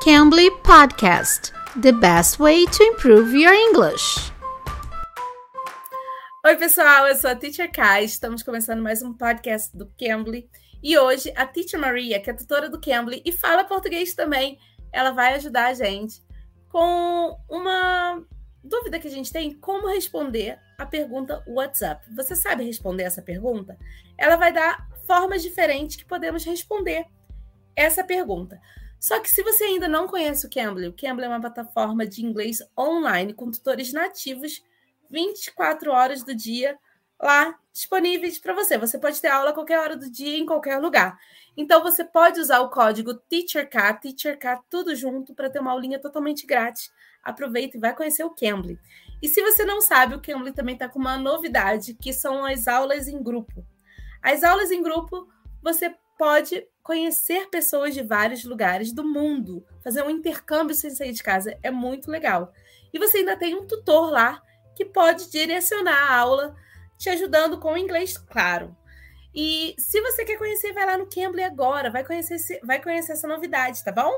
Cambly Podcast The best way to improve your English. Oi, pessoal, eu sou a Teacher Kai. Estamos começando mais um podcast do Cambly. E hoje a Teacher Maria, que é tutora do Cambly e fala português também, ela vai ajudar a gente com uma dúvida que a gente tem como responder a pergunta WhatsApp. Você sabe responder essa pergunta? Ela vai dar formas diferentes que podemos responder essa pergunta. Só que se você ainda não conhece o Cambly, o Cambly é uma plataforma de inglês online com tutores nativos 24 horas do dia lá disponíveis para você. Você pode ter aula a qualquer hora do dia, em qualquer lugar. Então você pode usar o código TEACHERK, TEACHERK tudo junto para ter uma aulinha totalmente grátis. Aproveita e vai conhecer o Cambly. E se você não sabe, o Cambly também está com uma novidade, que são as aulas em grupo. As aulas em grupo, você pode conhecer pessoas de vários lugares do mundo, fazer um intercâmbio sem sair de casa, é muito legal. E você ainda tem um tutor lá que pode direcionar a aula, te ajudando com o inglês, claro. E se você quer conhecer, vai lá no Cambly agora, vai conhecer, vai conhecer essa novidade, tá bom?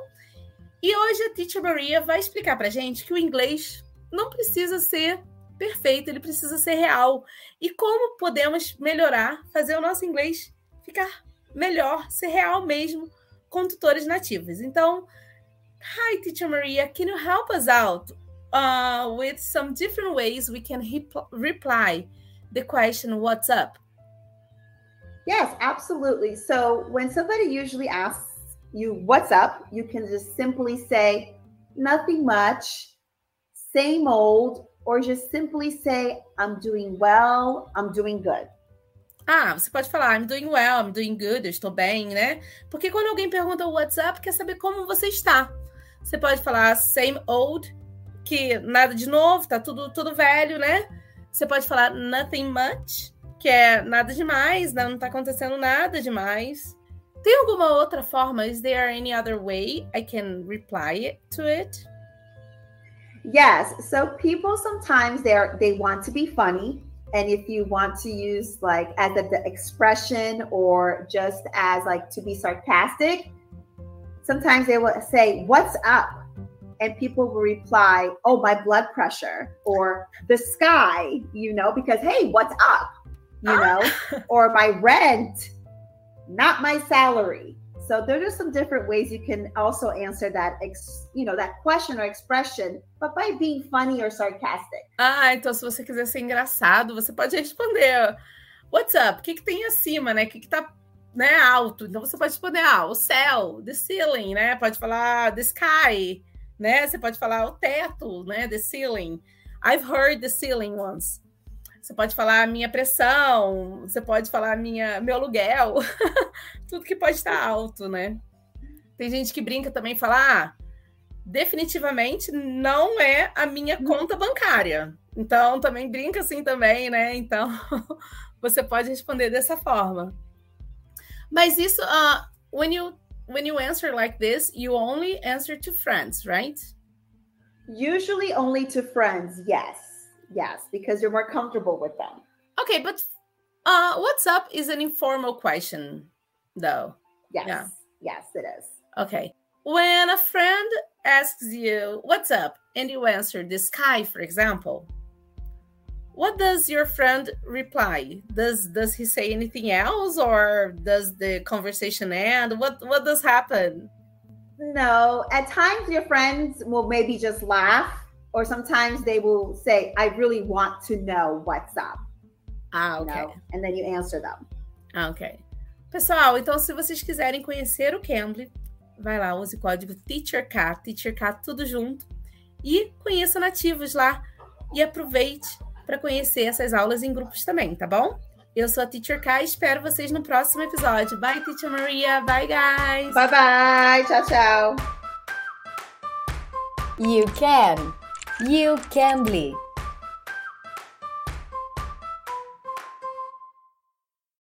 E hoje a Teacher Maria vai explicar pra gente que o inglês não precisa ser perfeito, ele precisa ser real. E como podemos melhorar, fazer o nosso inglês ficar melhor, ser real mesmo com tutores nativos. Então, hi, Teacher Maria, can you help us out uh, with some different ways we can reply the question, what's up? Yes, absolutely. So when somebody usually asks you, what's up, you can just simply say, nothing much, same old, or just simply say, I'm doing well, I'm doing good. Ah, você pode falar, I'm doing well, I'm doing good, eu estou bem, né? Porque quando alguém pergunta o WhatsApp, quer saber como você está. Você pode falar same old, que nada de novo, tá tudo, tudo velho, né? Você pode falar nothing much, que é nada demais, não tá acontecendo nada demais. Tem alguma outra forma? Is there any other way I can reply to it? Yes. So people sometimes they they want to be funny. And if you want to use like as a, the expression or just as like to be sarcastic sometimes they will say what's up? And people will reply oh my blood pressure or the sky you know because hey what's up? You know? Or my rent not my salary so there are some different ways you can also answer that, ex, you know, that question or expression, but by being funny or sarcastic. Ah, então se você quiser ser engraçado, você pode responder What's up? O que, que tem acima, né? O que, que tá né, alto? Então você pode responder ah, o céu, the ceiling, né? Pode falar the sky, né? Você pode falar o teto, né? The ceiling. I've heard the ceiling once. Você pode falar minha pressão, você pode falar minha, meu aluguel, tudo que pode estar alto, né? Tem gente que brinca também e fala: ah, definitivamente não é a minha uhum. conta bancária. Então também brinca assim também, né? Então você pode responder dessa forma. Mas isso, uh, when you when you answer like this, you only answer to friends, right? Usually only to friends, yes. Yes, because you're more comfortable with them. Okay, but uh, what's up is an informal question, though. Yes. Yeah. Yes, it is. Okay. When a friend asks you, What's up? and you answer the sky, for example, what does your friend reply? Does does he say anything else or does the conversation end? What what does happen? No, at times your friends will maybe just laugh or sometimes they will say, I really want to know what's up. Ah, ok. You know? And then you answer them. Ah, ok. Pessoal, então se vocês quiserem conhecer o Cambly, vai lá, use o código TEACHERK, TEACHERK tudo junto, e conheça nativos lá. E aproveite para conhecer essas aulas em grupos também, tá bom? Eu sou a Teacher K e espero vocês no próximo episódio. Bye, Teacher Maria. Bye, guys. Bye, bye. Tchau, tchau. You can. You can bleed.